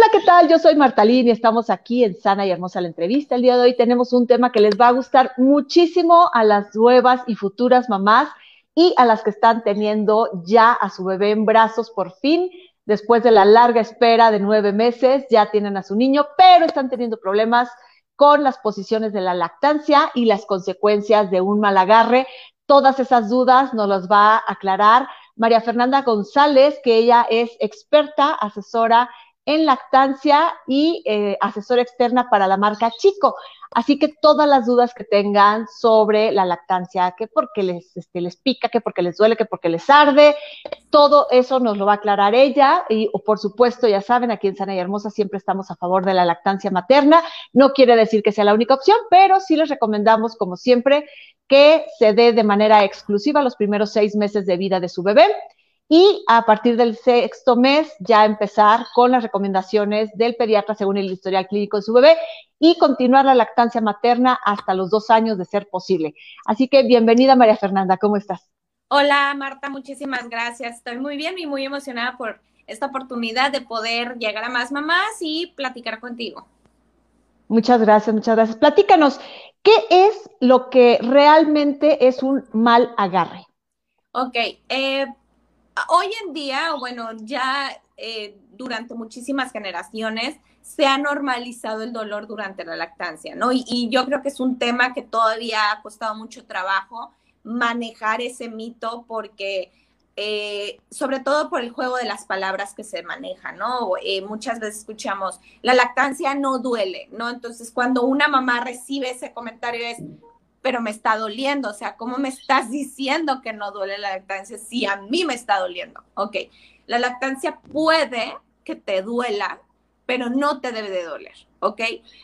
Hola, ¿qué tal? Yo soy Martalín y estamos aquí en Sana y Hermosa la entrevista. El día de hoy tenemos un tema que les va a gustar muchísimo a las nuevas y futuras mamás y a las que están teniendo ya a su bebé en brazos por fin. Después de la larga espera de nueve meses, ya tienen a su niño, pero están teniendo problemas con las posiciones de la lactancia y las consecuencias de un mal agarre. Todas esas dudas nos las va a aclarar María Fernanda González, que ella es experta, asesora en lactancia y eh, asesora externa para la marca Chico. Así que todas las dudas que tengan sobre la lactancia, que porque les, este, les pica, que porque les duele, que porque les arde, todo eso nos lo va a aclarar ella. Y por supuesto, ya saben, aquí en Sana y Hermosa siempre estamos a favor de la lactancia materna. No quiere decir que sea la única opción, pero sí les recomendamos, como siempre, que se dé de manera exclusiva los primeros seis meses de vida de su bebé y a partir del sexto mes ya empezar con las recomendaciones del pediatra según el historial clínico de su bebé y continuar la lactancia materna hasta los dos años de ser posible. Así que bienvenida María Fernanda, ¿cómo estás? Hola Marta, muchísimas gracias. Estoy muy bien y muy emocionada por esta oportunidad de poder llegar a más mamás y platicar contigo. Muchas gracias, muchas gracias. Platícanos, ¿qué es lo que realmente es un mal agarre? Ok, eh, hoy en día, bueno, ya eh, durante muchísimas generaciones se ha normalizado el dolor durante la lactancia, ¿no? Y, yo creo que es un tema que todavía ha costado mucho trabajo manejar ese mito porque... Eh, sobre todo por el juego de las palabras que se manejan, ¿no? Eh, muchas veces escuchamos, la lactancia no duele, ¿no? Entonces, cuando una mamá recibe ese comentario es, pero me está doliendo. O sea, ¿cómo me estás diciendo que no duele la lactancia si a mí me está doliendo? Ok, la lactancia puede que te duela, pero no te debe de doler, ¿ok?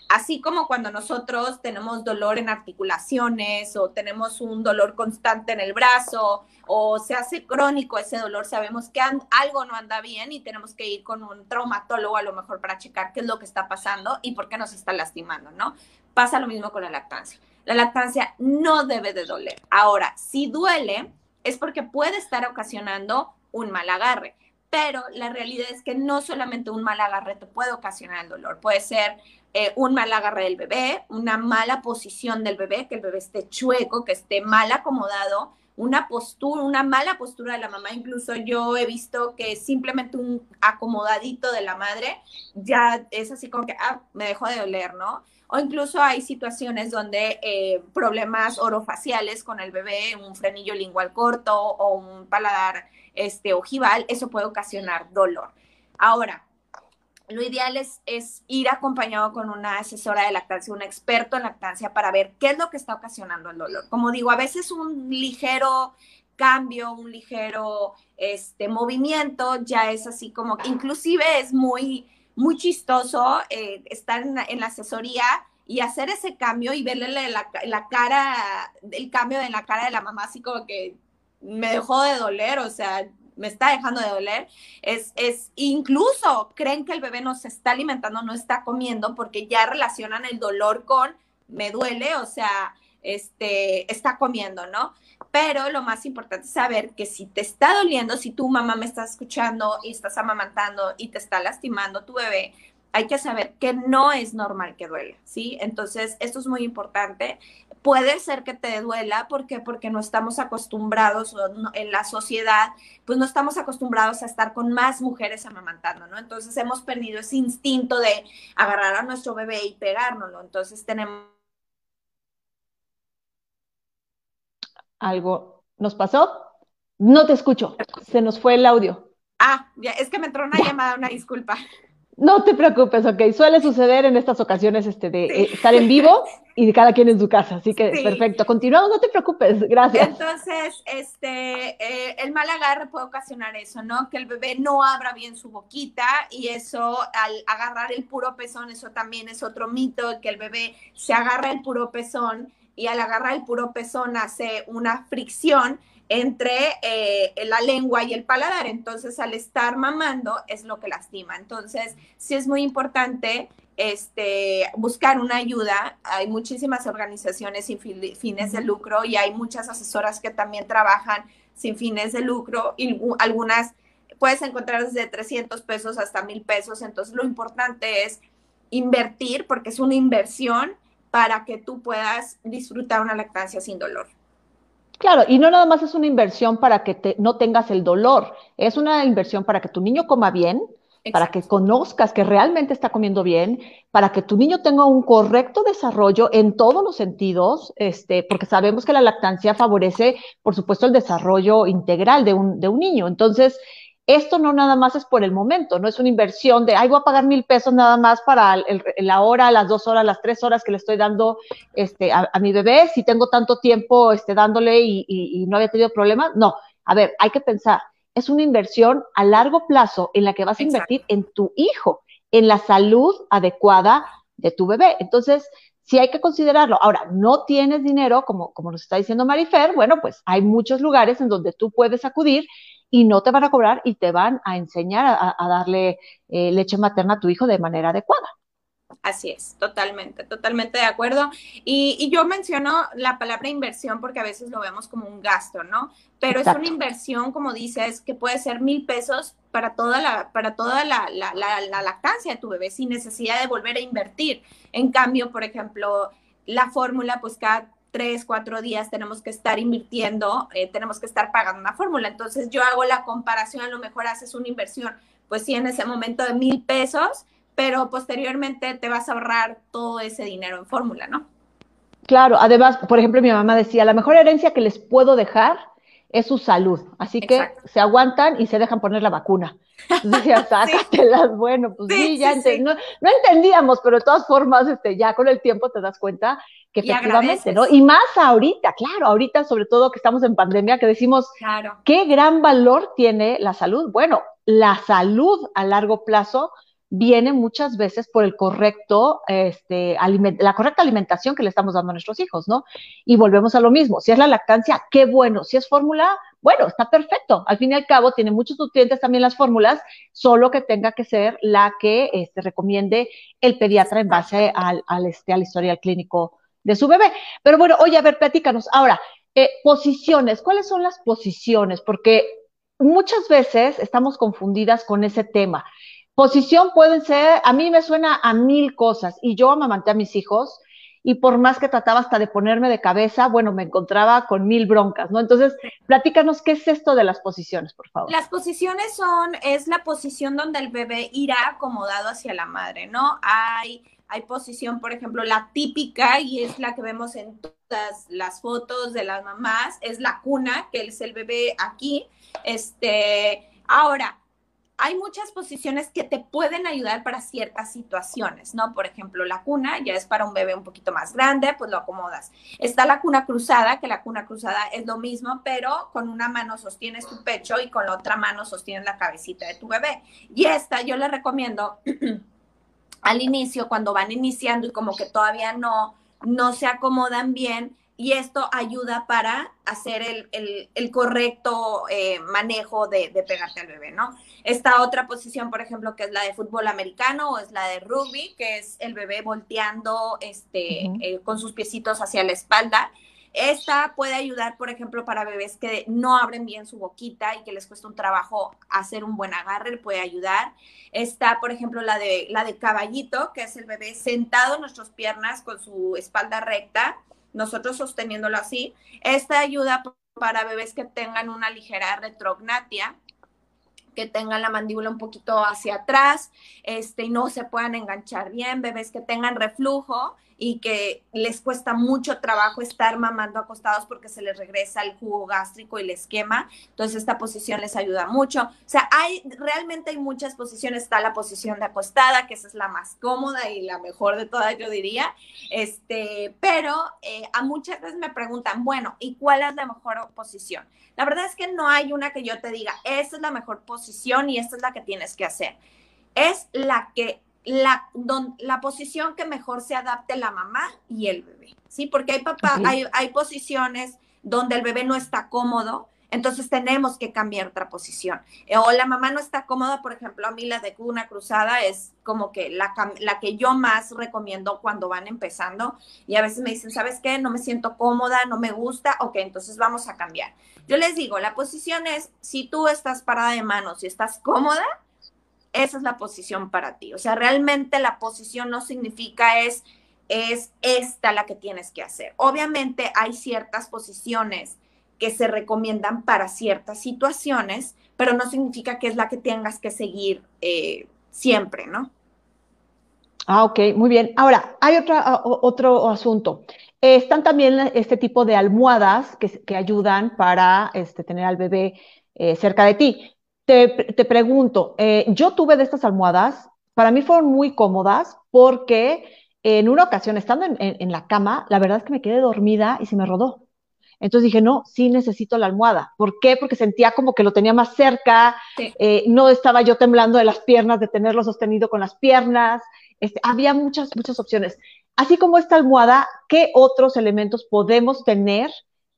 Así como cuando nosotros tenemos dolor en articulaciones o tenemos un dolor constante en el brazo o se hace crónico ese dolor, sabemos que algo no anda bien y tenemos que ir con un traumatólogo a lo mejor para checar qué es lo que está pasando y por qué nos está lastimando, ¿no? Pasa lo mismo con la lactancia. La lactancia no debe de doler. Ahora, si duele, es porque puede estar ocasionando un mal agarre. Pero la realidad es que no solamente un mal agarre te puede ocasionar el dolor, puede ser eh, un mal agarre del bebé, una mala posición del bebé, que el bebé esté chueco, que esté mal acomodado, una postura, una mala postura de la mamá. Incluso yo he visto que simplemente un acomodadito de la madre ya es así como que, ah, me dejó de doler, ¿no? O incluso hay situaciones donde eh, problemas orofaciales con el bebé, un frenillo lingual corto o un paladar este, ojival, eso puede ocasionar dolor. Ahora, lo ideal es, es, ir acompañado con una asesora de lactancia, un experto en lactancia para ver qué es lo que está ocasionando el dolor. Como digo, a veces un ligero cambio, un ligero este, movimiento ya es así como, inclusive es muy muy chistoso eh, estar en, la asesoría y hacer ese cambio y verle la, la, cara, el cambio en la cara de la mamá, así como que me dejó de doler, o sea, me está dejando de doler, es, es incluso creen que el bebé no se está alimentando, no está comiendo, porque ya relacionan el dolor con me duele, o sea, este, está comiendo, ¿no? Pero lo más importante es saber que si te está doliendo, si tu mamá me está escuchando y estás amamantando y te está lastimando tu bebé, hay que saber que no es normal que duele, ¿sí? Entonces, esto es muy importante. Puede ser que te duela, ¿por qué? Porque no estamos acostumbrados en la sociedad, pues no estamos acostumbrados a estar con más mujeres amamantando, ¿no? Entonces hemos perdido ese instinto de agarrar a nuestro bebé y pegárnoslo. Entonces tenemos algo nos pasó. No te escucho, se nos fue el audio. Ah, ya, es que me entró una llamada, una disculpa. No te preocupes, ok. Suele suceder en estas ocasiones este, de eh, estar en vivo y de cada quien en su casa, así que perfecto. Continuamos, no te preocupes, gracias. Entonces, este, eh, el mal agarre puede ocasionar eso, ¿no? Que el bebé no abra bien su boquita y eso, al agarrar el puro pezón, eso también es otro mito, que el bebé se agarra el puro pezón y al agarrar el puro pezón hace una fricción entre eh, la lengua y el paladar. Entonces, al estar mamando es lo que lastima. Entonces, sí es muy importante este, buscar una ayuda. Hay muchísimas organizaciones sin fines de lucro y hay muchas asesoras que también trabajan sin fines de lucro y algunas puedes encontrar desde 300 pesos hasta 1000 pesos. Entonces, lo importante es invertir porque es una inversión para que tú puedas disfrutar una lactancia sin dolor. Claro, y no nada más es una inversión para que te, no tengas el dolor, es una inversión para que tu niño coma bien, para que conozcas que realmente está comiendo bien, para que tu niño tenga un correcto desarrollo en todos los sentidos, este, porque sabemos que la lactancia favorece, por supuesto, el desarrollo integral de un, de un niño. Entonces, esto no nada más es por el momento, no es una inversión de, ay, voy a pagar mil pesos nada más para la hora, las dos horas, las tres horas que le estoy dando este, a, mi bebé, si tengo tanto tiempo este, dándole y, no había tenido problemas. No, a ver, hay que pensar, es una inversión a largo plazo en la que vas a invertir en tu hijo, en la salud adecuada de tu bebé. Entonces, sí hay que considerarlo. Ahora, no tienes dinero, como, como nos está diciendo Marifer, bueno, pues hay muchos lugares en donde tú puedes acudir y no te van a cobrar y te van a enseñar a, darle eh, leche materna a tu hijo de manera adecuada. Así es, totalmente, totalmente de acuerdo. Y, yo menciono la palabra inversión porque a veces lo vemos como un gasto, ¿no? Pero es una inversión, como dices, que puede ser mil pesos para toda la, para toda la, la, lactancia de tu bebé sin necesidad de volver a invertir. En cambio, por ejemplo, la fórmula, pues cada tres, cuatro días tenemos que estar invirtiendo, eh, tenemos que estar pagando una fórmula. Entonces yo hago la comparación, a lo mejor haces una inversión, pues sí, en ese momento de mil pesos, pero posteriormente te vas a ahorrar todo ese dinero en fórmula, ¿no? Claro, además, por ejemplo, mi mamá decía, la mejor herencia que les puedo dejar es su salud. Así que se aguantan y se dejan poner la vacuna. Decía, sácatelas, bueno, pues sí, ya no, no, entendíamos, pero de todas formas, este, ya con el tiempo te das cuenta que efectivamente, ¿no? Y más ahorita, claro, ahorita sobre todo que estamos en pandemia, que decimos, claro. ¿qué gran valor tiene la salud? Bueno, la salud a largo plazo viene muchas veces por el correcto, este, la correcta alimentación que le estamos dando a nuestros hijos, ¿no? Y volvemos a lo mismo, si es la lactancia, qué bueno, si es fórmula, bueno, está perfecto. Al fin y al cabo, tiene muchos nutrientes también las fórmulas, solo que tenga que ser la que este, recomiende el pediatra en base al, al, este, al historial clínico de su bebé. Pero bueno, oye, a ver, platícanos. Ahora, eh, posiciones, ¿cuáles son las posiciones? Porque muchas veces estamos confundidas con ese tema. Posición pueden ser, a mí me suena a mil cosas y yo amamanté a mis hijos y por más que trataba hasta de ponerme de cabeza, bueno, me encontraba con mil broncas, ¿no? Entonces, platícanos qué es esto de las posiciones, por favor. Las posiciones son, es la posición donde el bebé irá acomodado hacia la madre, ¿no? Hay hay posición, por ejemplo, la típica y es la que vemos en todas las fotos de las mamás, es la cuna, que es el bebé aquí. Este, ahora, hay muchas posiciones que te pueden ayudar para ciertas situaciones, ¿no? Por ejemplo, la cuna ya es para un bebé un poquito más grande, pues lo acomodas. Está la cuna cruzada, que la cuna cruzada es lo mismo, pero con una mano sostienes tu pecho y con la otra mano sostienes la cabecita de tu bebé. Y esta yo le recomiendo al inicio, cuando van iniciando y como que todavía no, no se acomodan bien, y esto ayuda para hacer el, correcto eh, manejo de, pegarte al bebé, ¿no? Esta otra posición, por ejemplo, que es la de fútbol americano o es la de rugby, que es el bebé volteando este, eh, con sus piecitos hacia la espalda. Esta puede ayudar, por ejemplo, para bebés que no abren bien su boquita y que les cuesta un trabajo hacer un buen agarre, puede ayudar. Está, por ejemplo, la de, la de caballito, que es el bebé sentado en nuestras piernas con su espalda recta, nosotros sosteniéndolo así. Esta ayuda para bebés que tengan una ligera retrognatia, que tengan la mandíbula un poquito hacia atrás, este, y no se puedan enganchar bien, bebés que tengan reflujo y que les cuesta mucho trabajo estar mamando acostados porque se les regresa el jugo gástrico y les quema. Entonces esta posición les ayuda mucho. O sea, hay realmente hay muchas posiciones. Está la posición de acostada, que esa es la más cómoda y la mejor de todas, yo diría. Este, pero eh, a muchas veces me preguntan, bueno, ¿y cuál es la mejor posición? La verdad es que no hay una que yo te diga, esta es la mejor posición y esta es la que tienes que hacer. Es la que la, la posición que mejor se adapte la mamá y el bebé, ¿sí? Porque hay papá, hay, hay posiciones donde el bebé no está cómodo, entonces tenemos que cambiar otra posición. Eh, o la mamá no está cómoda, por ejemplo, a mí la de cuna cruzada es como que la, la, que yo más recomiendo cuando van empezando y a veces me dicen, ¿sabes qué? No me siento cómoda, no me gusta, ok, entonces vamos a cambiar. Yo les digo, la posición es, si tú estás parada de manos y estás cómoda, esa es la posición para ti. O sea, realmente la posición no significa es, es esta la que tienes que hacer. Obviamente hay ciertas posiciones que se recomiendan para ciertas situaciones, pero no significa que es la que tengas que seguir eh, siempre, ¿no? Ah, ok, muy bien. Ahora, hay otra, otro asunto. Están también este tipo de almohadas que, ayudan para este, tener al bebé eh, cerca de ti. Te, pregunto, eh, yo tuve de estas almohadas, para mí fueron muy cómodas porque en una ocasión, estando en, la cama, la verdad es que me quedé dormida y se me rodó. Entonces dije, no, sí necesito la almohada. ¿Por qué? Porque sentía como que lo tenía más cerca, eh, no estaba yo temblando de las piernas, de tenerlo sostenido con las piernas. Este, había muchas, muchas opciones. Así como esta almohada, ¿qué otros elementos podemos tener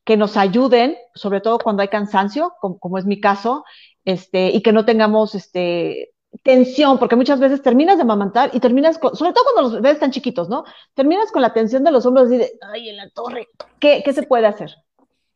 que nos ayuden, sobre todo cuando hay cansancio, como, es mi caso, este, y que no tengamos este, tensión, porque muchas veces terminas de amamantar y terminas con, sobre todo cuando los bebés están chiquitos, ¿no? Terminas con la tensión de los hombros y de, ay, en la torre, ¿qué, qué se puede hacer?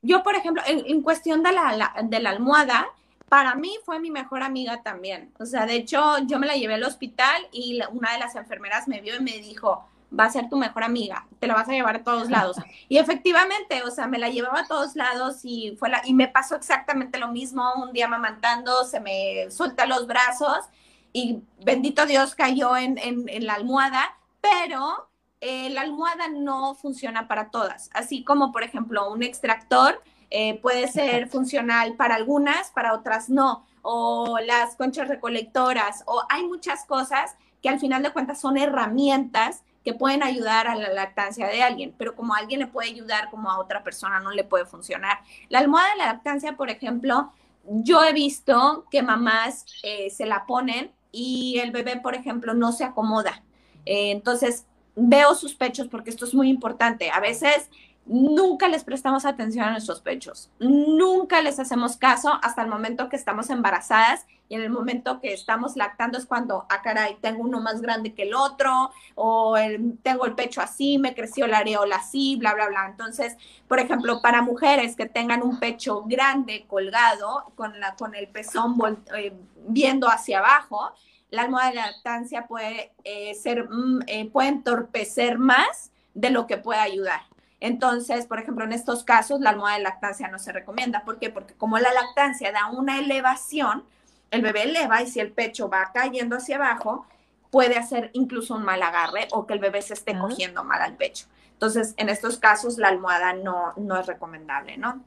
Yo, por ejemplo, en, cuestión de la, de la almohada, para mí fue mi mejor amiga también. O sea, de hecho, yo me la llevé al hospital y una de las enfermeras me vio y me dijo, va a ser tu mejor amiga, te la vas a llevar a todos lados. Y efectivamente, o sea, me la llevaba a todos lados y fue la, y me pasó exactamente lo mismo, un día mamantando, se me suelta los brazos y bendito Dios cayó en, la almohada, pero eh, la almohada no funciona para todas, así como por ejemplo un extractor eh, puede ser funcional para algunas, para otras no, o las conchas recolectoras, o hay muchas cosas que al final de cuentas son herramientas que pueden ayudar a la lactancia de alguien, pero como alguien le puede ayudar, como a otra persona no le puede funcionar. La almohada de la lactancia, por ejemplo, yo he visto que mamás eh, se la ponen y el bebé, por ejemplo, no se acomoda. Eh, entonces, veo sus pechos porque esto es muy importante. A veces nunca les prestamos atención a nuestros pechos, nunca les hacemos caso hasta el momento que estamos embarazadas y en el momento que estamos lactando es cuando, ah, caray, tengo uno más grande que el otro, o tengo el pecho así, me creció la areola así, bla, bla, bla. Entonces, por ejemplo, para mujeres que tengan un pecho grande colgado, con, la, con el pezón eh, viendo hacia abajo, la almohada de lactancia puede eh, ser, mm, eh, puede entorpecer más de lo que puede ayudar. Entonces, por ejemplo, en estos casos, la almohada de lactancia no se recomienda. ¿Por qué? Porque como la lactancia da una elevación, el bebé eleva y si el pecho va cayendo hacia abajo, puede hacer incluso un mal agarre o que el bebé se esté cogiendo mal al pecho. Entonces, en estos casos, la almohada no, no es recomendable, ¿no?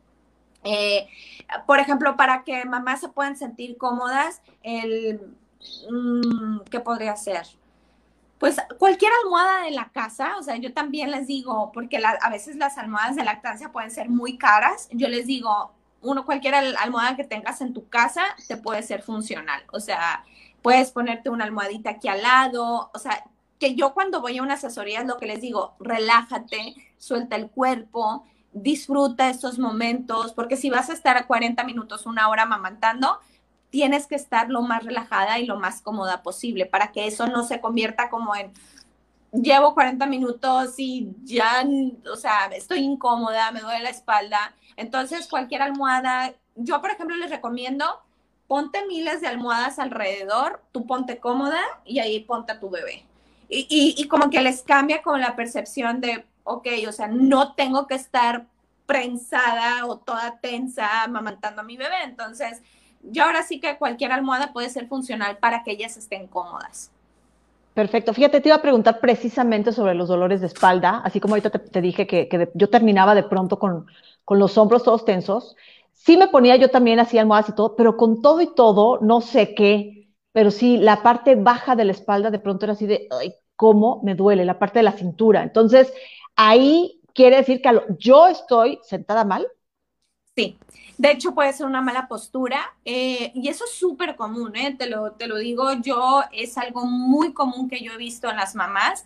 Eh, por ejemplo, para que mamás se puedan sentir cómodas, el, mm, ¿qué podría ser? Pues cualquier almohada de la casa, o sea, yo también les digo, porque a veces las almohadas de lactancia pueden ser muy caras, yo les digo, uno, cualquier almohada que tengas en tu casa te puede ser funcional, o sea, puedes ponerte una almohadita aquí al lado, o sea, que yo cuando voy a una asesoría es lo que les digo, relájate, suelta el cuerpo, disfruta estos momentos, porque si vas a estar a 40 minutos, una hora mamantando, tienes que estar lo más relajada y lo más cómoda posible para que eso no se convierta como en llevo 40 minutos y ya, o sea, estoy incómoda, me duele la espalda. Entonces, cualquier almohada, yo por ejemplo les recomiendo, ponte miles de almohadas alrededor, tú ponte cómoda y ahí ponte a tu bebé. Y, y, como que les cambia con la percepción de, ok, o sea, no tengo que estar prensada o toda tensa amamantando a mi bebé. Entonces, yo ahora sí que cualquier almohada puede ser funcional para que ellas estén cómodas. Perfecto. Fíjate, te iba a preguntar precisamente sobre los dolores de espalda, así como ahorita te, dije que, yo terminaba de pronto con, con los hombros todos tensos. Sí me ponía yo también así almohadas y todo, pero con todo y todo, no sé qué, pero sí, la parte baja de la espalda de pronto era así de, ay, cómo me duele, la parte de la cintura. Entonces, ahí quiere decir que yo estoy sentada mal. Sí, de hecho puede ser una mala postura eh, y eso es súper común, ¿eh? te, lo, te lo digo yo, es algo muy común que yo he visto en las mamás,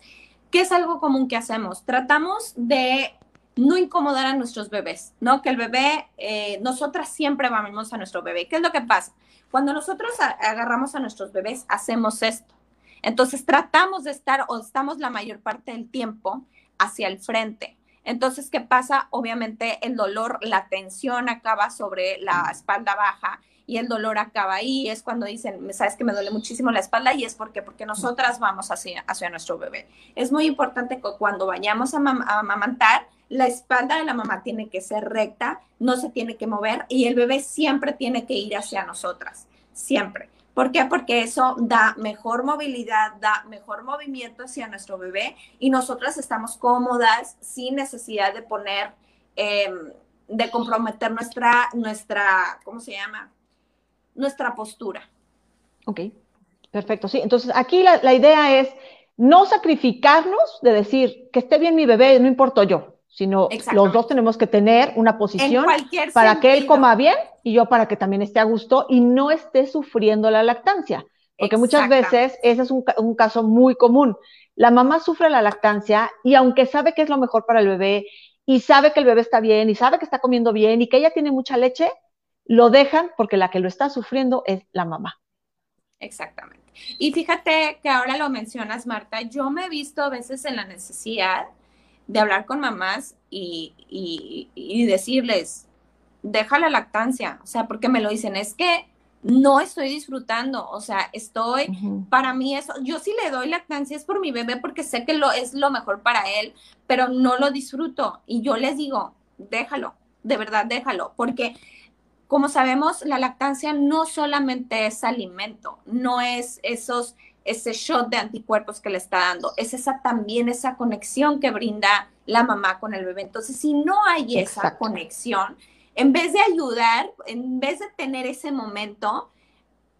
que es algo común que hacemos. Tratamos de no incomodar a nuestros bebés, ¿no? Que el bebé, eh, nosotras siempre vamos a nuestro bebé. ¿Qué es lo que pasa? Cuando nosotros agarramos a nuestros bebés, hacemos esto. Entonces tratamos de estar o estamos la mayor parte del tiempo hacia el frente. Entonces, ¿qué pasa? Obviamente el dolor, la tensión acaba sobre la espalda baja y el dolor acaba ahí. Es cuando dicen, sabes que me duele muchísimo la espalda y es porque, porque nosotras vamos hacia, hacia nuestro bebé. Es muy importante que cuando vayamos a, a amamantar, la espalda de la mamá tiene que ser recta, no se tiene que mover y el bebé siempre tiene que ir hacia nosotras, siempre. ¿Por qué? Porque eso da mejor movilidad, da mejor movimiento hacia nuestro bebé y nosotras estamos cómodas sin necesidad de poner, em, de comprometer nuestra, nuestra, ¿cómo se llama? Nuestra postura. Ok, perfecto. Sí, entonces aquí la, la idea es no sacrificarnos de decir que esté bien mi bebé, no importa yo sino los dos tenemos que tener una posición para que él coma bien y yo para que también esté a gusto y no esté sufriendo la lactancia. Porque muchas veces ese es un, un, caso muy común. La mamá sufre la lactancia y aunque sabe que es lo mejor para el bebé y sabe que el bebé está bien y sabe que está comiendo bien y que ella tiene mucha leche, lo dejan porque la que lo está sufriendo es la mamá. Exactamente. Y fíjate que ahora lo mencionas, Marta, yo me he visto a veces en la necesidad de hablar con mamás y, y, decirles, deja la lactancia, o sea, porque me lo dicen, es que no estoy disfrutando, o sea, estoy, para mí eso, yo sí le doy lactancia es por mi bebé porque sé que lo es lo mejor para él, pero no lo disfruto. Y yo les digo, déjalo, de verdad, déjalo, porque como sabemos, la lactancia no solamente es alimento, no es esos ese shot de anticuerpos que le está dando, es esa también esa conexión que brinda la mamá con el bebé. Entonces, si no hay esa conexión, en vez de ayudar, en vez de tener ese momento,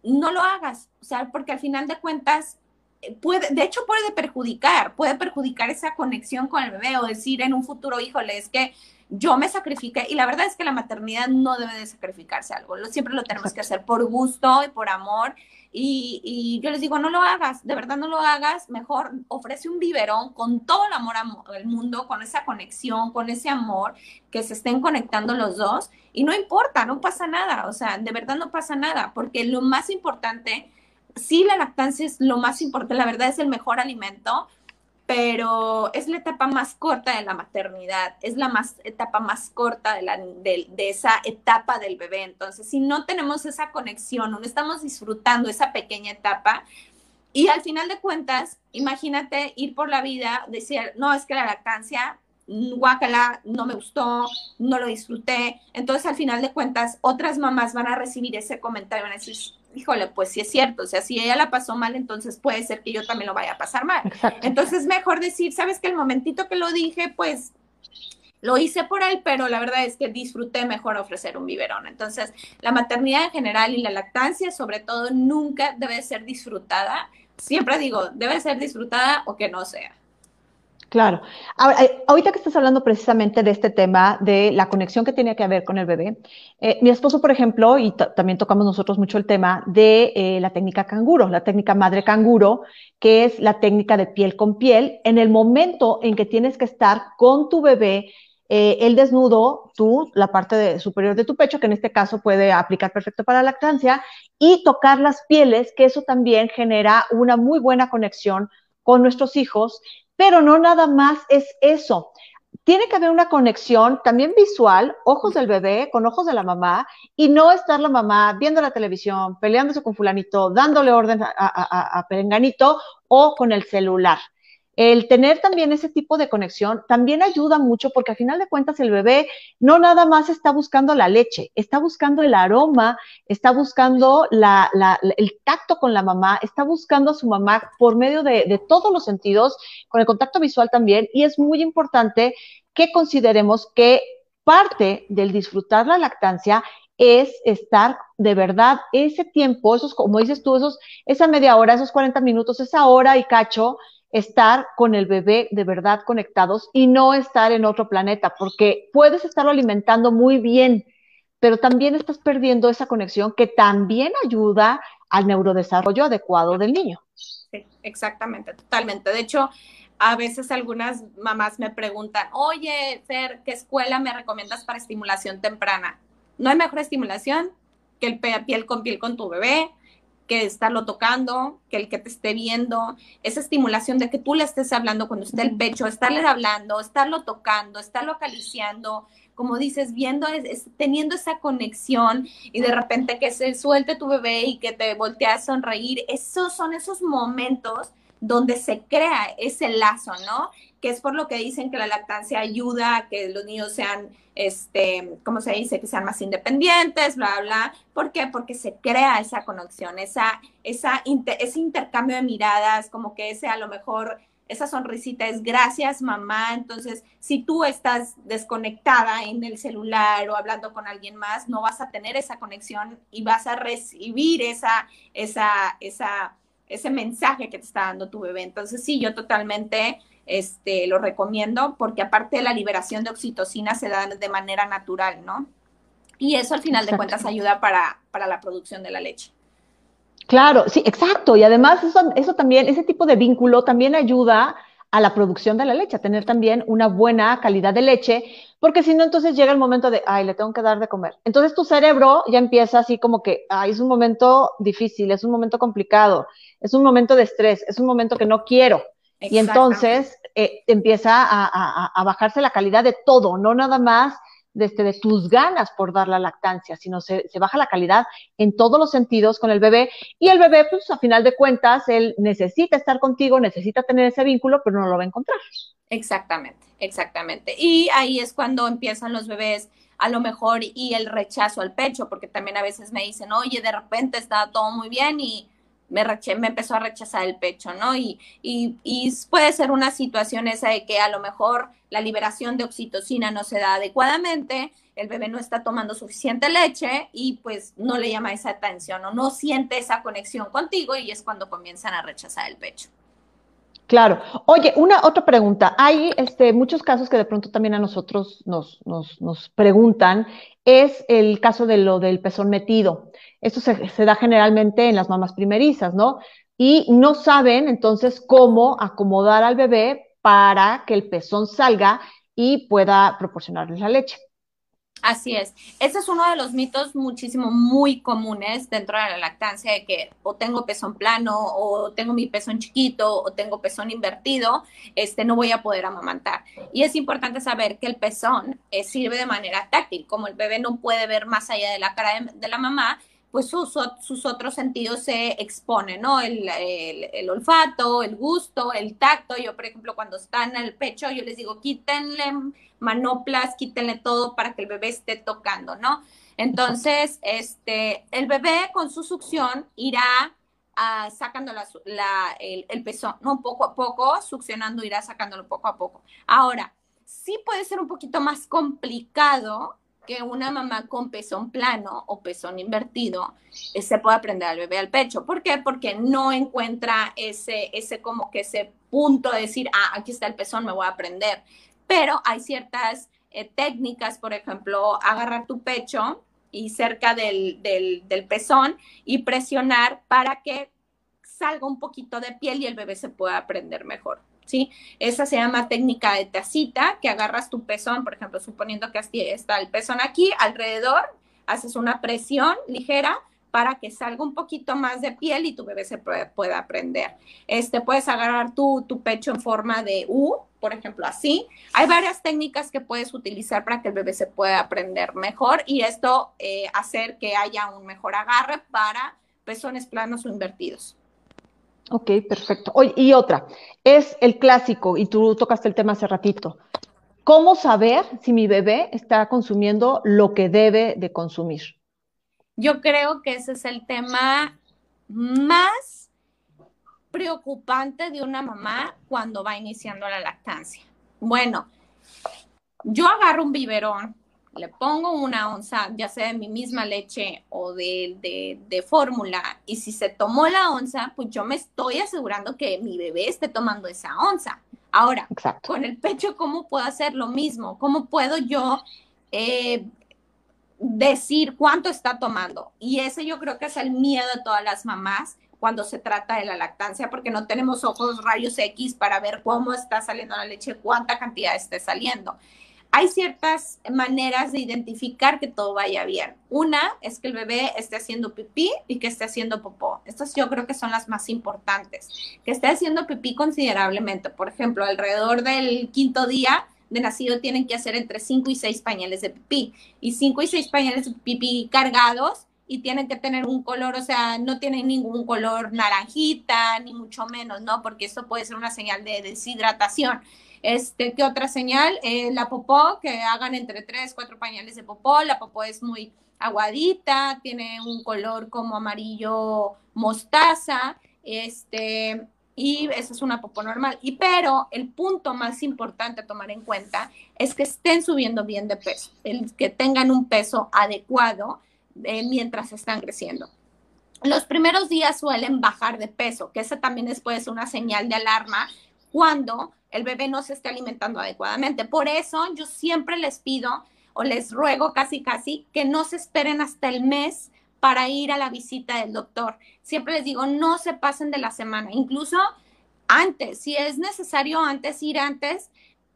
no lo hagas, o sea, porque al final de cuentas eh, puede, de hecho puede perjudicar, puede perjudicar esa conexión con el bebé o decir en un futuro, híjole, es que yo me sacrifiqué y la verdad es que la maternidad no debe de sacrificarse algo, siempre lo tenemos que hacer por gusto y por amor y, yo les digo, no lo hagas, de verdad no lo hagas, mejor ofrece un biberón con todo el amor al mundo, con esa conexión, con ese amor, que se estén conectando los dos y no importa, no pasa nada, o sea, de verdad no pasa nada, porque lo más importante, sí la lactancia es lo más importante, la verdad es el mejor alimento, pero es la etapa más corta de la maternidad, es la más, etapa más corta de, la, de, esa etapa del bebé. Entonces, si no tenemos esa conexión, no estamos disfrutando esa pequeña etapa, y al final de cuentas, imagínate ir por la vida, decir, no, es que la lactancia, guácala, no me gustó, no lo disfruté. Entonces, al final de cuentas, otras mamás van a recibir ese comentario, van a decir, híjole, pues sí es cierto, o sea, si ella la pasó mal, entonces puede ser que yo también lo vaya a pasar mal. Entonces, mejor decir, sabes que el momentito que lo dije, pues lo hice por él, pero la verdad es que disfruté mejor ofrecer un biberón. Entonces, la maternidad en general y la lactancia, sobre todo, nunca debe ser disfrutada. Siempre digo, debe ser disfrutada o que no sea. Claro. Eh, ahorita que estás hablando precisamente de este tema, de la conexión que tiene que haber con el bebé, eh, mi esposo, por ejemplo, y también tocamos nosotros mucho el tema de eh, la técnica canguro, la técnica madre canguro, que es la técnica de piel con piel, en el momento en que tienes que estar con tu bebé, el desnudo, tú, la parte superior de tu pecho, que en este caso puede aplicar perfecto para la lactancia, y tocar las pieles, que eso también genera una muy buena conexión con nuestros hijos pero no nada más es eso. Tiene que haber una conexión también visual, ojos del bebé con ojos de la mamá, y no estar la mamá viendo la televisión, peleándose con fulanito, dándole orden a, a, Perenganito o con el celular. El tener también ese tipo de conexión también ayuda mucho porque al final de cuentas el bebé no nada más está buscando la leche, está buscando el aroma, está buscando el tacto con la mamá, está buscando a su mamá por medio de, de todos los sentidos, con el contacto visual también, y es muy importante que consideremos que parte del disfrutar la lactancia es estar de verdad ese tiempo, esos, como dices tú, esos, esa media hora, esos 40 minutos, esa hora y cacho, estar con el bebé de verdad conectados y no estar en otro planeta, porque puedes estarlo alimentando muy bien, pero también estás perdiendo esa conexión que también ayuda al neurodesarrollo adecuado del niño. Sí, exactamente, totalmente. De hecho, a veces algunas mamás me preguntan, oye, Fer, ¿qué escuela me recomiendas para estimulación temprana? No hay mejor estimulación que el piel con piel con tu bebé, estarlo tocando, que el que te esté viendo, esa estimulación de que tú le estés hablando cuando esté el pecho, estarle hablando, estarlo tocando, estarlo acariciando, como dices, viendo, teniendo esa conexión y de repente que se suelte tu bebé y que te voltee a sonreír, esos son esos momentos donde se crea ese lazo, ¿no? Que es por lo que dicen que la lactancia ayuda a que los niños sean, este, ¿cómo se dice? Que sean más independientes, bla, bla. ¿Por qué? Porque se crea esa conexión, esa, esa ese intercambio de miradas, como que ese a lo mejor esa sonrisita es gracias mamá. Entonces, si tú estás desconectada en el celular o hablando con alguien más, no vas a tener esa conexión y vas a recibir esa, esa, esa ese mensaje que te está dando tu bebé. Entonces, sí, yo totalmente este, lo recomiendo porque aparte de la liberación de oxitocina se da de manera natural, ¿no? Y eso al final de cuentas ayuda para, para la producción de la leche. Claro, sí, exacto. Y además eso, eso también, ese tipo de vínculo también ayuda a la producción de la leche, a tener también una buena calidad de leche, porque si no, entonces llega el momento de, ay, le tengo que dar de comer. Entonces tu cerebro ya empieza así como que, ay, es un momento difícil, es un momento complicado, es un momento de estrés, es un momento que no quiero. Y entonces eh, empieza a, a bajarse la calidad de todo, no nada más de, este, de tus ganas por dar la lactancia, sino se, se, baja la calidad en todos los sentidos con el bebé. Y el bebé, pues a final de cuentas, él necesita estar contigo, necesita tener ese vínculo, pero no lo va a encontrar. Exactamente, exactamente. Y ahí es cuando empiezan los bebés a lo mejor y el rechazo al pecho, porque también a veces me dicen, oye, de repente está todo muy bien y me, empezó a rechazar el pecho, ¿no? Y, puede ser una situación esa de que a lo mejor la liberación de oxitocina no se da adecuadamente, el bebé no está tomando suficiente leche y pues no le llama esa atención o no siente esa conexión contigo y es cuando comienzan a rechazar el pecho. Claro. Oye, una otra pregunta. Hay este, muchos casos que de pronto también a nosotros nos, nos, nos preguntan. Es el caso de lo del pezón metido. Esto se, se, da generalmente en las mamás primerizas, ¿no? Y no saben entonces cómo acomodar al bebé para que el pezón salga y pueda proporcionarles la leche. Así es. Ese es uno de los mitos muchísimo muy comunes dentro de la lactancia de que o tengo pezón plano o tengo mi pezón chiquito o tengo pezón invertido, este no voy a poder amamantar. Y es importante saber que el pezón eh, sirve de manera táctil, como el bebé no puede ver más allá de la cara de la mamá, pues sus, otros sentidos se exponen, ¿no? El, el, olfato, el gusto, el tacto. Yo, por ejemplo, cuando están el pecho, yo les digo, quítenle manoplas, quítenle todo para que el bebé esté tocando, ¿no? Entonces, este, el bebé con su succión irá uh, sacando la, el, el pezón, ¿no? Poco a poco, succionando, irá sacándolo poco a poco. Ahora, sí puede ser un poquito más complicado que una mamá con pezón plano o pezón invertido se pueda prender al bebé al pecho. ¿Por qué? Porque no encuentra ese, ese como que ese punto de decir, ah, aquí está el pezón, me voy a prender. Pero hay ciertas eh, técnicas, por ejemplo, agarrar tu pecho y cerca del, del, del pezón y presionar para que salga un poquito de piel y el bebé se pueda prender mejor. ¿Sí? Esa se llama técnica de tacita, que agarras tu pezón, por ejemplo, suponiendo que está el pezón aquí, alrededor, haces una presión ligera para que salga un poquito más de piel y tu bebé se pueda prender. Este, puedes agarrar tu, pecho en forma de U, por ejemplo, así. Hay varias técnicas que puedes utilizar para que el bebé se pueda prender mejor y esto eh, hacer que haya un mejor agarre para pezones planos o invertidos. Ok, perfecto. Oye, y otra, es el clásico, y tú tocaste el tema hace ratito. ¿Cómo saber si mi bebé está consumiendo lo que debe de consumir? Yo creo que ese es el tema más preocupante de una mamá cuando va iniciando la lactancia. Bueno, yo agarro un biberón, le pongo una onza, ya sea de mi misma leche o de, de, fórmula, y si se tomó la onza, pues yo me estoy asegurando que mi bebé esté tomando esa onza. Ahora, con el pecho, ¿cómo puedo hacer lo mismo? ¿Cómo puedo yo eh, decir cuánto está tomando? Y ese yo creo que es el miedo de todas las mamás cuando se trata de la lactancia, porque no tenemos ojos rayos X para ver cómo está saliendo la leche, cuánta cantidad esté saliendo hay ciertas maneras de identificar que todo vaya bien. Una es que el bebé esté haciendo pipí y que esté haciendo popó. Estas yo creo que son las más importantes. Que esté haciendo pipí considerablemente. Por ejemplo, alrededor del quinto día de nacido tienen que hacer entre 5 y 6 pañales de pipí. Y 5 y 6 pañales de pipí cargados y tienen que tener un color, o sea, no tienen ningún color naranjita, ni mucho menos, ¿no? Porque esto puede ser una señal de deshidratación. Este, ¿Qué otra señal? Eh, la popó, que hagan entre 3, 4 pañales de popó. La popó es muy aguadita, tiene un color como amarillo mostaza, este, y esa es una popó normal. Y pero el punto más importante a tomar en cuenta es que estén subiendo bien de peso, el, que tengan un peso adecuado eh, mientras están creciendo. Los primeros días suelen bajar de peso, que esa también es pues, una señal de alarma cuando el bebé no se esté alimentando adecuadamente. Por eso yo siempre les pido o les ruego casi casi que no se esperen hasta el mes para ir a la visita del doctor. Siempre les digo, no se pasen de la semana, incluso antes, si es necesario antes ir antes,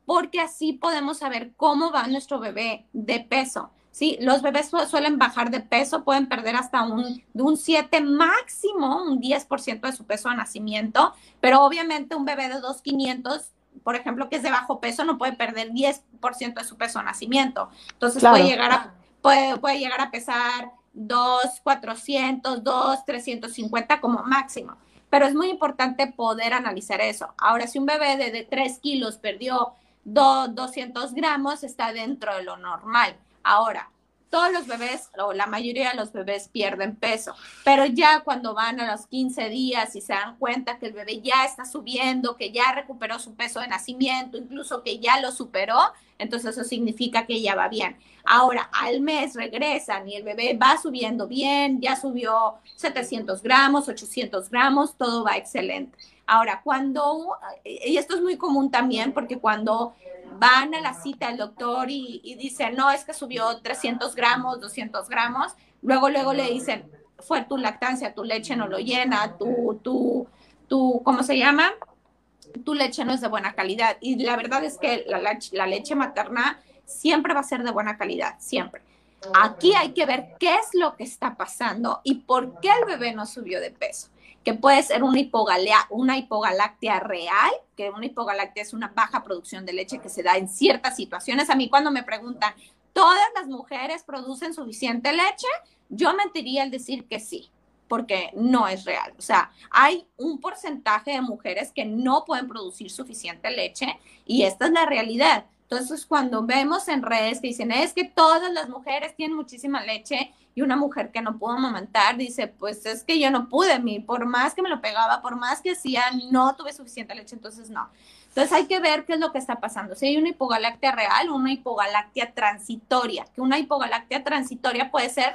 porque así podemos saber cómo va nuestro bebé de peso. Sí, los bebés suelen bajar de peso, pueden perder hasta un, de un 7 máximo, un 10% de su peso de nacimiento, pero obviamente un bebé de 2,500 por ejemplo, que es de bajo peso, no puede perder 10% de su peso de nacimiento. Entonces puede, llegar a, puede, puede llegar a pesar 2, 400, 2, 350 como máximo. Pero es muy importante poder analizar eso. Ahora, si un bebé de, de 3 kilos perdió 2, 200 gramos, está dentro de lo normal. Ahora, todos los bebés o la mayoría de los bebés pierden peso, pero ya cuando van a los 15 días y se dan cuenta que el bebé ya está subiendo, que ya recuperó su peso de nacimiento, incluso que ya lo superó, entonces eso significa que ya va bien. Ahora, al mes regresan y el bebé va subiendo bien, ya subió 700 gramos, 800 gramos, todo va excelente. Ahora, cuando, y esto es muy común también porque cuando van a la cita al doctor y, dicen, no, es que subió 300 gramos, 200 gramos, luego, luego le dicen, fue tu lactancia, tu leche no lo llena, tu, tu, tu, ¿cómo se llama? Tu leche no es de buena calidad. Y la verdad es que la, leche materna siempre va a ser de buena calidad, siempre. Aquí hay que ver qué es lo que está pasando y por qué el bebé no subió de peso que puede ser una, hipogalea, una hipogalactia real, que una hipogalactia es una baja producción de leche que se da en ciertas situaciones. A mí cuando me preguntan, ¿todas las mujeres producen suficiente leche? Yo mentiría al decir que sí, porque no es real. O sea, hay un porcentaje de mujeres que no pueden producir suficiente leche y esta es la realidad. Entonces, cuando vemos en redes que dicen, es que todas las mujeres tienen muchísima leche y una mujer que no pudo amamantar dice, pues es que yo no pude, mi, por más que me lo pegaba, por más que hacía, no tuve suficiente leche, entonces no. Entonces hay que ver qué es lo que está pasando. Si hay una hipogalactia real una hipogalactia transitoria, que una hipogalactia transitoria puede ser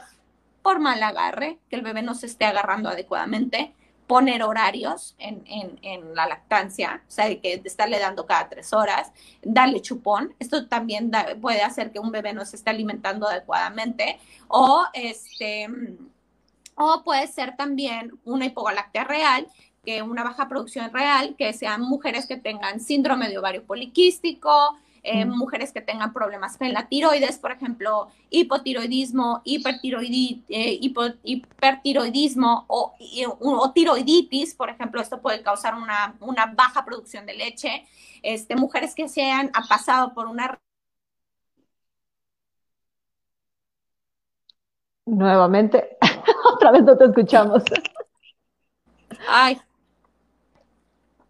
por mal agarre, que el bebé no se esté agarrando adecuadamente, poner horarios en, la lactancia, o sea, que estarle dando cada tres horas, darle chupón, esto también puede hacer que un bebé no se esté alimentando adecuadamente, o este, o puede ser también una hipogalactia real, que una baja producción real, que sean mujeres que tengan síndrome de ovario poliquístico, eh, mujeres que tengan problemas con la tiroides, por ejemplo, hipotiroidismo, eh, hipertiroidismo o, tiroiditis, por ejemplo, esto puede causar una, baja producción de leche. Este, mujeres que se han pasado por una Nuevamente, otra vez no te escuchamos. Ay,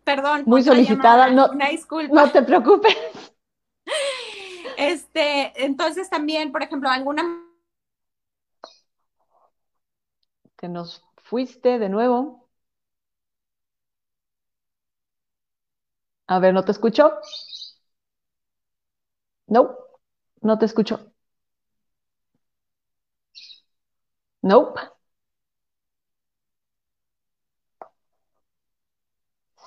perdón. Muy solicitada, no, una disculpa. No te preocupes. Este, entonces también, por ejemplo, alguna que nos fuiste de nuevo. A ver, ¿no te escucho? No, no te escucho. Nope.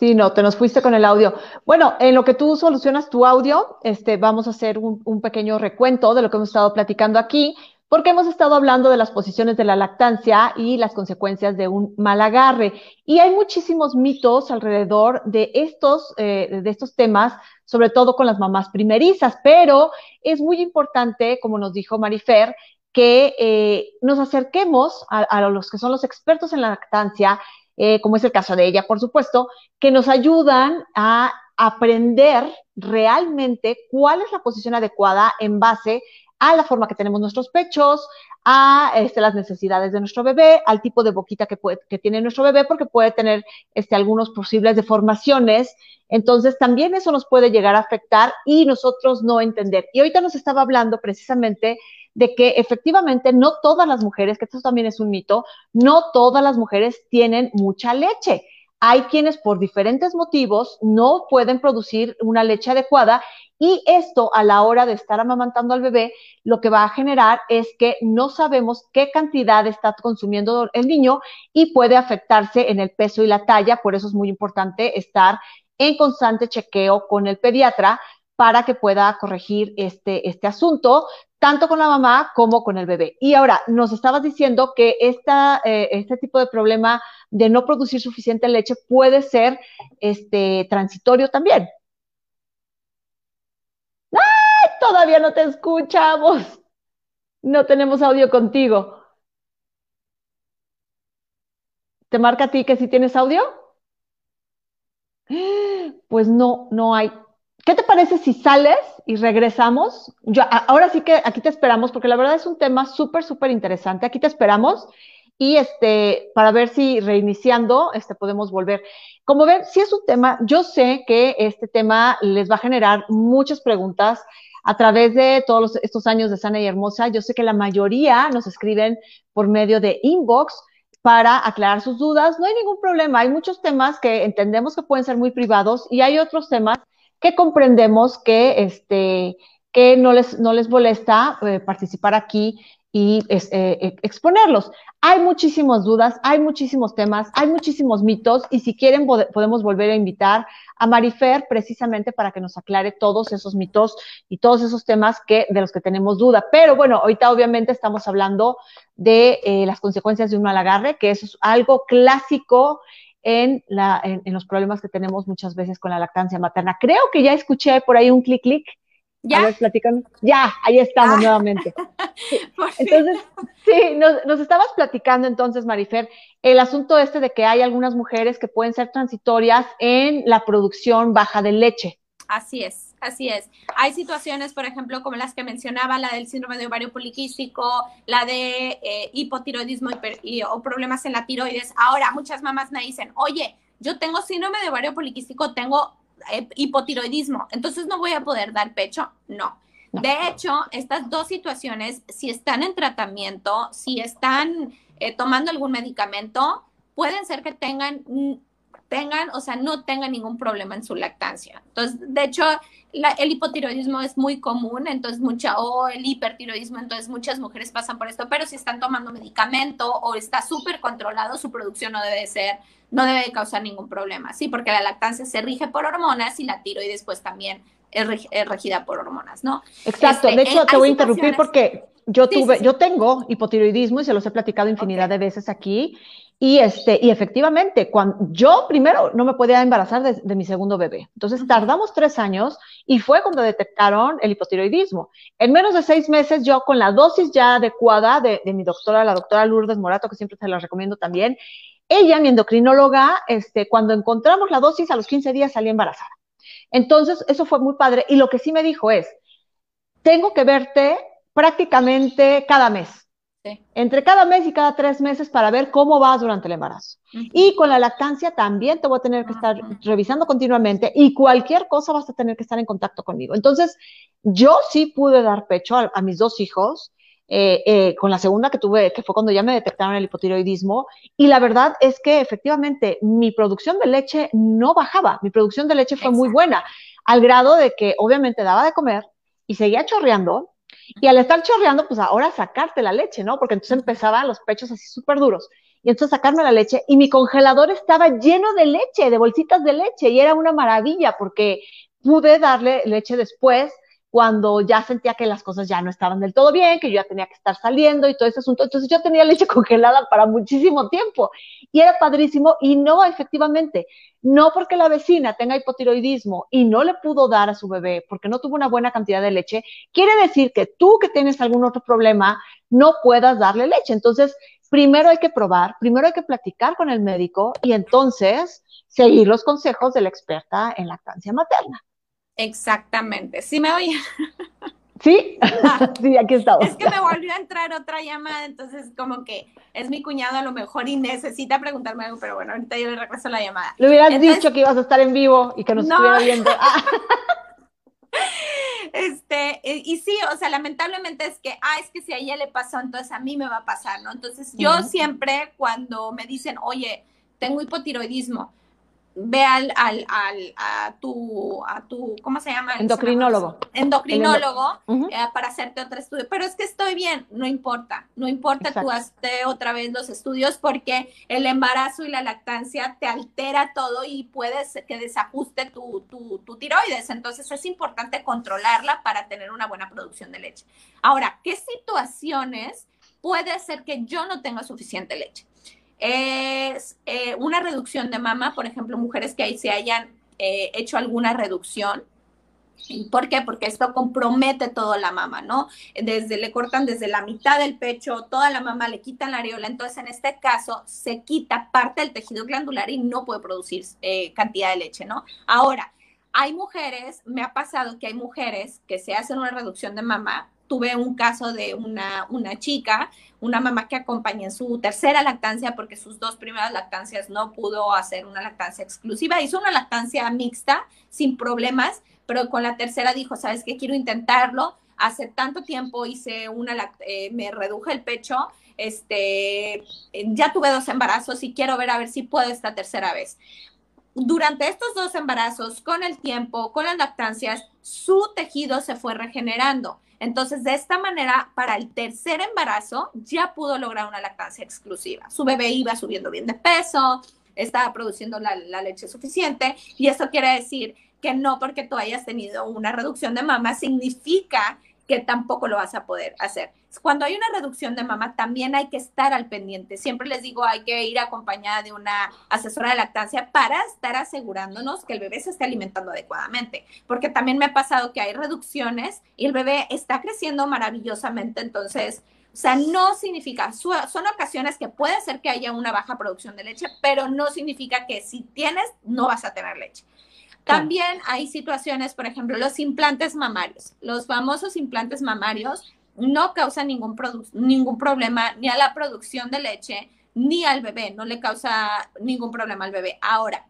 Sí, no, te nos fuiste con el audio. Bueno, en lo que tú solucionas tu audio, este, vamos a hacer un, pequeño recuento de lo que hemos estado platicando aquí porque hemos estado hablando de las posiciones de la lactancia y las consecuencias de un mal agarre. Y hay muchísimos mitos alrededor de estos, eh, de estos temas, sobre todo con las mamás primerizas, pero es muy importante, como nos dijo Marifer, que eh, nos acerquemos a, los que son los expertos en la lactancia, eh, como es el caso de ella, por supuesto, que nos ayudan a aprender realmente cuál es la posición adecuada en base a la forma que tenemos nuestros pechos, a este, las necesidades de nuestro bebé, al tipo de boquita que, puede, que tiene nuestro bebé, porque puede tener este, algunos posibles deformaciones. Entonces, también eso nos puede llegar a afectar y nosotros no entender. Y ahorita nos estaba hablando precisamente de que efectivamente no todas las mujeres, que esto también es un mito, no todas las mujeres tienen mucha leche. Hay quienes por diferentes motivos no pueden producir una leche adecuada y esto a la hora de estar amamantando al bebé, lo que va a generar es que no sabemos qué cantidad está consumiendo el niño y puede afectarse en el peso y la talla. Por eso es muy importante estar en constante chequeo con el pediatra para que pueda corregir este, este asunto, tanto con la mamá como con el bebé. Y ahora, nos estabas diciendo que esta, eh, este tipo de problema de no producir suficiente leche puede ser este, transitorio también. ¡Ay! Todavía no te escuchamos. No tenemos audio contigo. ¿Te marca a ti que si tienes audio? Pues no, no hay. ¿Qué te parece si sales y regresamos? Yo, ahora sí que aquí te esperamos, porque la verdad es un tema súper, súper interesante. Aquí te esperamos y este, para ver si reiniciando, este, podemos volver. Como ven, si es un tema, yo sé que este tema les va a generar muchas preguntas a través de todos estos años de Sana y Hermosa. Yo sé que la mayoría nos escriben por medio de inbox para aclarar sus dudas. No hay ningún problema. Hay muchos temas que entendemos que pueden ser muy privados y hay otros temas que comprendemos que, este, que no les, no les molesta eh, participar aquí y eh, eh, exponerlos. Hay muchísimas dudas, hay muchísimos temas, hay muchísimos mitos y si quieren podemos volver a invitar a Marifer precisamente para que nos aclare todos esos mitos y todos esos temas que, de los que tenemos duda. Pero bueno, ahorita obviamente estamos hablando de eh, las consecuencias de un mal agarre, que eso es algo clásico en, la, en, en, los problemas que tenemos muchas veces con la lactancia materna. Creo que ya escuché por ahí un clic clic ¿Ya? A ver, Ya, ahí estamos ah. nuevamente. entonces, sí, nos, estabas platicando entonces, Marifer, el asunto este de que hay algunas mujeres que pueden ser transitorias en la producción baja de leche. Así es, así es. Hay situaciones, por ejemplo, como las que mencionaba, la del síndrome de ovario poliquístico, la de eh, hipotiroidismo o problemas en la tiroides. Ahora, muchas mamás me dicen, oye, yo tengo síndrome de ovario poliquístico, tengo eh, hipotiroidismo, entonces no voy a poder dar pecho, no. De hecho, estas dos situaciones, si están en tratamiento, si están eh, tomando algún medicamento, pueden ser que tengan, tengan, o sea, no tengan ningún problema en su lactancia. Entonces, de hecho, el hipotiroidismo es muy común, entonces mucha, o el hipertiroidismo, entonces muchas mujeres pasan por esto, pero si están tomando medicamento o está súper controlado, su producción no debe ser no debe causar ningún problema, ¿sí? Porque la lactancia se rige por hormonas y la tiroides pues también es, regida por hormonas, ¿no? Exacto, de este, hecho te voy a interrumpir porque yo tuve, yo tengo hipotiroidismo y se los he platicado infinidad de veces aquí. Y, este, y efectivamente, cuando yo primero no me podía embarazar de, mi segundo bebé. Entonces tardamos tres años y fue cuando detectaron el hipotiroidismo. En menos de seis meses, yo con la dosis ya adecuada de, de mi doctora, la doctora Lourdes Morato, que siempre se la recomiendo también, ella, mi endocrinóloga, este, cuando encontramos la dosis, a los 15 días salí embarazada. Entonces, eso fue muy padre. Y lo que sí me dijo es, tengo que verte prácticamente cada mes. Entre cada mes y cada tres meses para ver cómo vas durante el embarazo. Y con la lactancia también te voy a tener que estar revisando continuamente y cualquier cosa vas a tener que estar en contacto conmigo. Entonces, yo sí pude dar pecho a, mis dos hijos. Eh, eh, con la segunda que tuve, que fue cuando ya me detectaron el hipotiroidismo, y la verdad es que efectivamente mi producción de leche no bajaba, mi producción de leche fue muy buena, al grado de que obviamente daba de comer y seguía chorreando, y al estar chorreando, pues ahora sacarte la leche, ¿no? Porque entonces empezaban los pechos así súper duros. Y entonces sacarme la leche y mi congelador estaba lleno de leche, de bolsitas de leche, y era una maravilla porque pude darle leche después cuando ya sentía que las cosas ya no estaban del todo bien, que yo ya tenía que estar saliendo y todo ese asunto. Entonces yo tenía leche congelada para muchísimo tiempo y era padrísimo y no, efectivamente, no porque la vecina tenga hipotiroidismo y no le pudo dar a su bebé porque no tuvo una buena cantidad de leche, quiere decir que tú que tienes algún otro problema no puedas darle leche. Entonces, primero hay que probar, primero hay que platicar con el médico y entonces seguir los consejos de la experta en lactancia materna. Exactamente. ¿Sí me oye? ¿Sí? sí, aquí estamos. Es que me volvió a entrar otra llamada, entonces como que es mi cuñado a lo mejor y necesita preguntarme algo, pero bueno, ahorita yo le regreso la llamada. Le hubieras dicho que ibas a estar en vivo y que nos estuviera viendo. Ah. Este, y sí, o sea, lamentablemente es que, ah, es que si a ella le pasó, entonces a mí me va a pasar, ¿no? Entonces yo siempre cuando me dicen, oye, tengo hipotiroidismo, ve al, al, al, a tu, a tu, ¿cómo se llama? Endocrinólogo. Endocrinólogo eh, para hacerte otro estudio. Pero es que estoy bien, no importa, no importa, tú hazte otra vez los estudios porque el embarazo y la lactancia te altera todo y puedes que desajuste tu, tu, tu tiroides. Entonces es importante controlarla para tener una buena producción de leche. Ahora, ¿qué situaciones puede ser que yo no tenga suficiente leche? Es eh, una reducción de mama, por ejemplo, mujeres que ahí se hayan eh, hecho alguna reducción. ¿Por qué? Porque esto compromete toda la mama, ¿no? Desde le cortan desde la mitad del pecho, toda la mama, le quitan la areola. Entonces, en este caso, se quita parte del tejido glandular y no puede producir eh, cantidad de leche, ¿no? Ahora, hay mujeres, me ha pasado que hay mujeres que se hacen una reducción de mama tuve un caso de una, una chica, una mamá que acompaña en su tercera lactancia porque sus dos primeras lactancias no pudo hacer una lactancia exclusiva, hizo una lactancia mixta sin problemas, pero con la tercera dijo, ¿sabes qué? Quiero intentarlo. Hace tanto tiempo hice una, eh, me reduje el pecho, este, ya tuve dos embarazos y quiero ver a ver si puedo esta tercera vez durante estos dos embarazos, con el tiempo, con las lactancias, su tejido se fue regenerando. Entonces, de esta manera, para el tercer embarazo, ya pudo lograr una lactancia exclusiva. Su bebé iba subiendo bien de peso, estaba produciendo la, leche suficiente y eso quiere decir que no porque tú hayas tenido una reducción de mama significa que tampoco lo vas a poder hacer. Cuando hay una reducción de mama, también hay que estar al pendiente. Siempre les digo, hay que ir acompañada de una asesora de lactancia para estar asegurándonos que el bebé se esté alimentando adecuadamente. Porque también me ha pasado que hay reducciones y el bebé está creciendo maravillosamente. Entonces, o sea, no significa, son ocasiones que puede ser que haya una baja producción de leche, pero no significa que si tienes, no vas a tener leche. También hay situaciones, por ejemplo, los implantes mamarios. Los famosos implantes mamarios no causan ningún, ningún problema ni a la producción de leche ni al bebé, no le causa ningún problema al bebé. Ahora,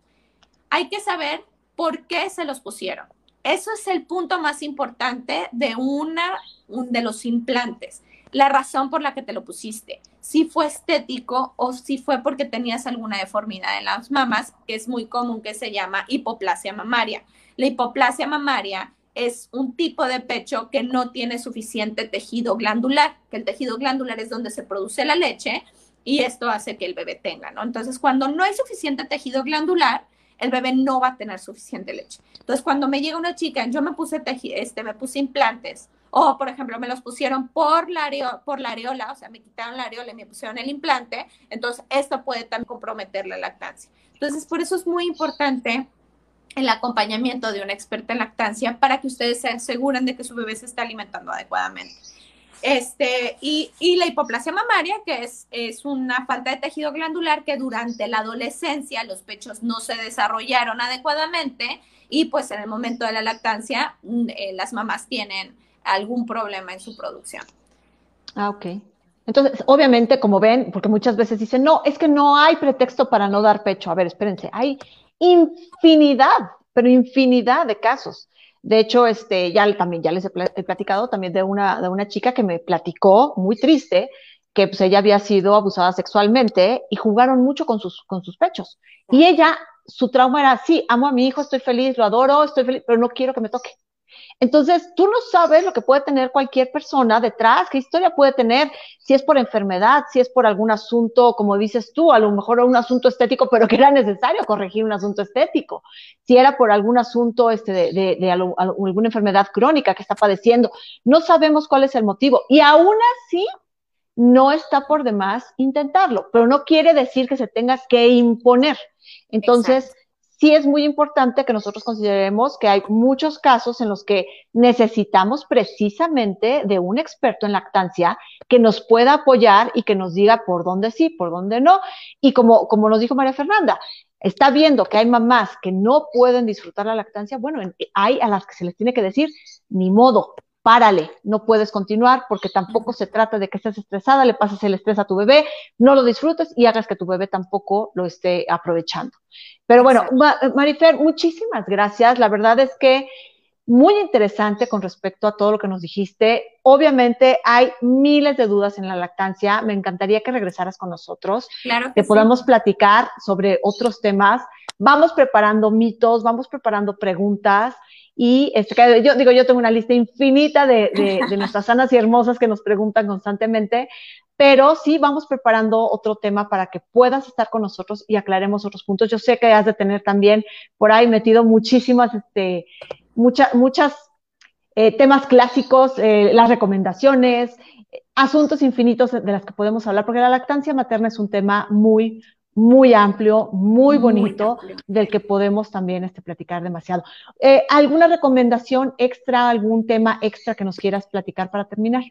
hay que saber por qué se los pusieron. Eso es el punto más importante de una de los implantes la razón por la que te lo pusiste, si fue estético o si fue porque tenías alguna deformidad en las mamas, que es muy común que se llama hipoplasia mamaria. La hipoplasia mamaria es un tipo de pecho que no tiene suficiente tejido glandular, que el tejido glandular es donde se produce la leche y esto hace que el bebé tenga, ¿no? Entonces, cuando no hay suficiente tejido glandular, el bebé no va a tener suficiente leche. Entonces, cuando me llega una chica, yo me puse, este, me puse implantes o, por ejemplo, me los pusieron por la, por la areola, o sea, me quitaron la areola y me pusieron el implante. Entonces, esto puede también comprometer la lactancia. Entonces, por eso es muy importante el acompañamiento de una experta en lactancia para que ustedes se aseguren de que su bebé se está alimentando adecuadamente. Este, y, y, la hipoplasia mamaria, que es, es una falta de tejido glandular que durante la adolescencia los pechos no se desarrollaron adecuadamente y pues en el momento de la lactancia mm, eh, las mamás tienen algún problema en su producción. Ah, ok. Entonces, obviamente, como ven, porque muchas veces dicen, no, es que no hay pretexto para no dar pecho. A ver, espérense, hay infinidad, pero infinidad de casos. De hecho, este, ya también ya les he platicado también de una, de una chica que me platicó muy triste que pues, ella había sido abusada sexualmente y jugaron mucho con sus, con sus pechos. Y ella, su trauma era, sí, amo a mi hijo, estoy feliz, lo adoro, estoy feliz, pero no quiero que me toque. Entonces, tú no sabes lo que puede tener cualquier persona detrás, qué historia puede tener, si es por enfermedad, si es por algún asunto, como dices tú, a lo mejor un asunto estético, pero que era necesario corregir un asunto estético, si era por algún asunto este, de, alguna enfermedad crónica que está padeciendo. No sabemos cuál es el motivo. Y aún así, no está por demás intentarlo, pero no quiere decir que se tenga que imponer. Entonces, sí es muy importante que nosotros consideremos que hay muchos casos en los que necesitamos precisamente de un experto en lactancia que nos pueda apoyar y que nos diga por dónde sí, por dónde no. Y como, como nos dijo María Fernanda, está viendo que hay mamás que no pueden disfrutar la lactancia, bueno, hay a las que se les tiene que decir, ni modo, párale, no puedes continuar porque tampoco se trata de que estés estresada, le pases el estrés a tu bebé, no lo disfrutes y hagas que tu bebé tampoco lo esté aprovechando. Pero bueno, Marifer, muchísimas gracias. La verdad es que muy interesante con respecto a todo lo que nos dijiste. Obviamente hay miles de dudas en la lactancia. Me encantaría que regresaras con nosotros, claro que, podamos platicar sobre otros temas. Vamos preparando mitos, vamos preparando preguntas y este, yo digo, yo tengo una lista infinita de, de, nuestras sanas y hermosas que nos preguntan constantemente, pero sí vamos preparando otro tema para que puedas estar con nosotros y aclaremos otros puntos. Yo sé que has de tener también por ahí metido muchísimas, este, muchas, muchas eh, temas clásicos, eh, las recomendaciones, asuntos infinitos de las que podemos hablar, porque la lactancia materna es un tema muy, muy amplio, muy bonito, del que podemos también este, platicar demasiado. Eh, ¿Alguna recomendación extra, algún tema extra que nos quieras platicar para terminar?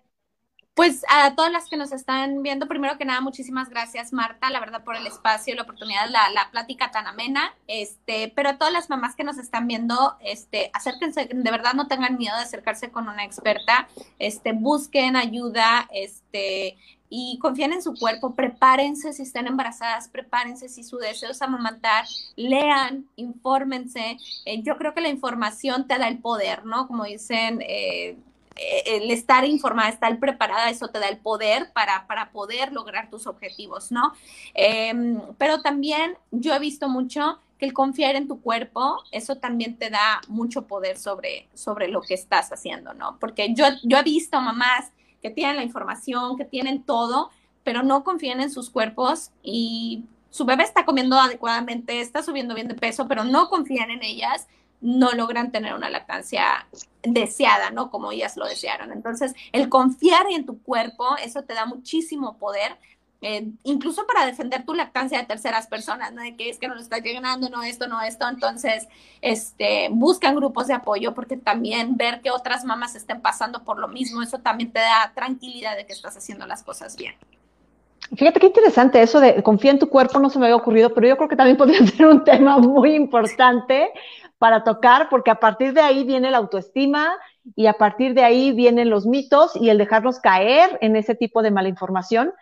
Pues a todas las que nos están viendo, primero que nada, muchísimas gracias, Marta, la verdad, por el espacio, la oportunidad, la, la plática tan amena. Este, pero a todas las mamás que nos están viendo, este, acérquense, de verdad no tengan miedo de acercarse con una experta, este, busquen ayuda, este, y confíen en su cuerpo, prepárense si están embarazadas, prepárense si su deseo es amamantar, lean, infórmense. Eh, yo creo que la información te da el poder, ¿no? Como dicen, eh, eh, el estar informada, estar preparada, eso te da el poder para, para poder lograr tus objetivos, ¿no? Em, pero también yo he visto mucho que el confiar en tu cuerpo, eso también te da mucho poder sobre, sobre lo que estás haciendo, ¿no? Porque yo, yo he visto mamás que tienen la información, que tienen todo, pero no confían en sus cuerpos y su bebé está comiendo adecuadamente, está subiendo bien de peso, pero no confían en ellas, no logran tener una lactancia deseada, ¿no? Como ellas lo desearon. Entonces, el confiar en tu cuerpo, eso te da muchísimo poder eh, incluso para defender tu lactancia de terceras personas, ¿no? De que es que no lo estás llenando, no esto, no esto. Entonces, este, buscan grupos de apoyo porque también ver que otras mamás estén pasando por lo mismo, eso también te da tranquilidad de que estás haciendo las cosas bien. Fíjate qué interesante eso de confía en tu cuerpo, no se me había ocurrido, pero yo creo que también podría ser un tema muy importante para tocar, porque a partir de ahí viene la autoestima y a partir de ahí vienen los mitos y el dejarnos caer en ese tipo de mala información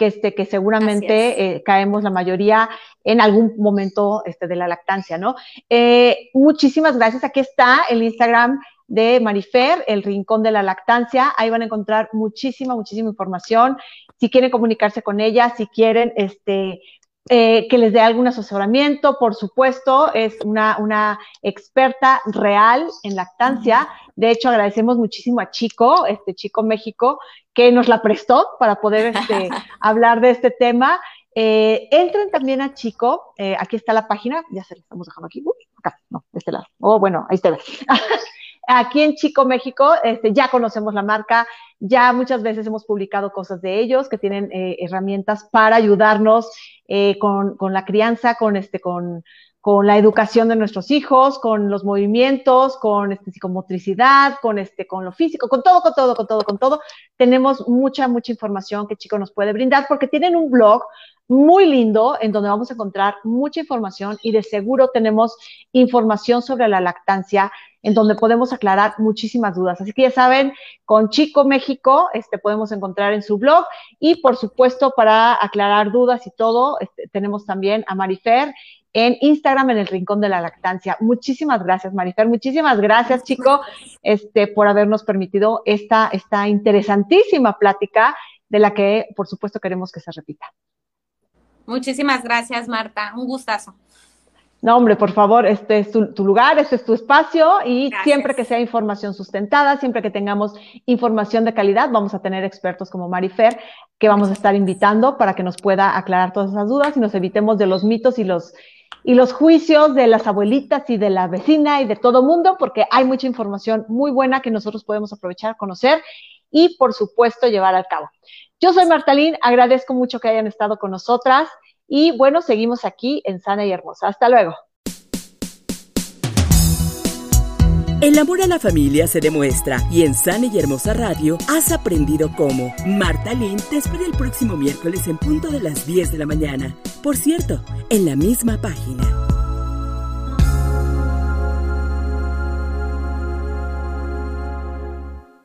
que, este, que seguramente eh, caemos la mayoría en algún momento este, de la lactancia, ¿no? Eh, muchísimas gracias. Aquí está el Instagram de Marifer, el Rincón de la Lactancia. Ahí van a encontrar muchísima, muchísima información. Si quieren comunicarse con ella, si quieren este, eh, que les dé algún asesoramiento, por supuesto, es una, una experta real en lactancia. De hecho, agradecemos muchísimo a Chico, este Chico México, que nos la prestó para poder este, hablar de este tema. Eh, entren también a Chico, eh, aquí está la página, ya se la estamos dejando aquí, acá, no, de este lado. Oh, bueno, ahí está. aquí en Chico México, este, ya conocemos la marca, ya muchas veces hemos publicado cosas de ellos que tienen eh, herramientas para ayudarnos eh, con, la crianza, con, este, con la educación de nuestros hijos, con los movimientos, con este, psicomotricidad, con, este, con lo físico, con todo, con todo, con todo, con todo. Tenemos mucha, mucha información que Chico nos puede brindar porque tienen un blog muy lindo en donde vamos a encontrar mucha información y de seguro tenemos información sobre la lactancia en donde podemos aclarar muchísimas dudas. Así que ya saben, con Chico México este, podemos encontrar en su blog y por supuesto para aclarar dudas y todo, este, tenemos también a Marifer en Instagram en el Rincón de la Lactancia. Muchísimas gracias, Marifer. Muchísimas gracias, chico, este, por habernos permitido esta, esta interesantísima plática de la que, por supuesto, queremos que se repita. Muchísimas gracias, Marta. Un gustazo. No, hombre, por favor, este es tu, lugar, este es tu espacio y siempre que sea información sustentada, siempre que tengamos información de calidad, vamos a tener expertos como Marifer que vamos a estar invitando para que nos pueda aclarar todas esas dudas y nos evitemos de los mitos y los y los juicios de las abuelitas y de la vecina y de todo mundo, porque hay mucha información muy buena que nosotros podemos aprovechar, conocer y, por supuesto, llevar a cabo. Yo soy Martalín, agradezco mucho que hayan estado con nosotras y bueno, seguimos aquí en Sana y Hermosa. Hasta luego. El amor a la familia se demuestra y en Sana y Hermosa Radio has aprendido cómo. Marta Lynn te espera el próximo miércoles en punto de las 10 de la mañana. Por cierto, en la misma página.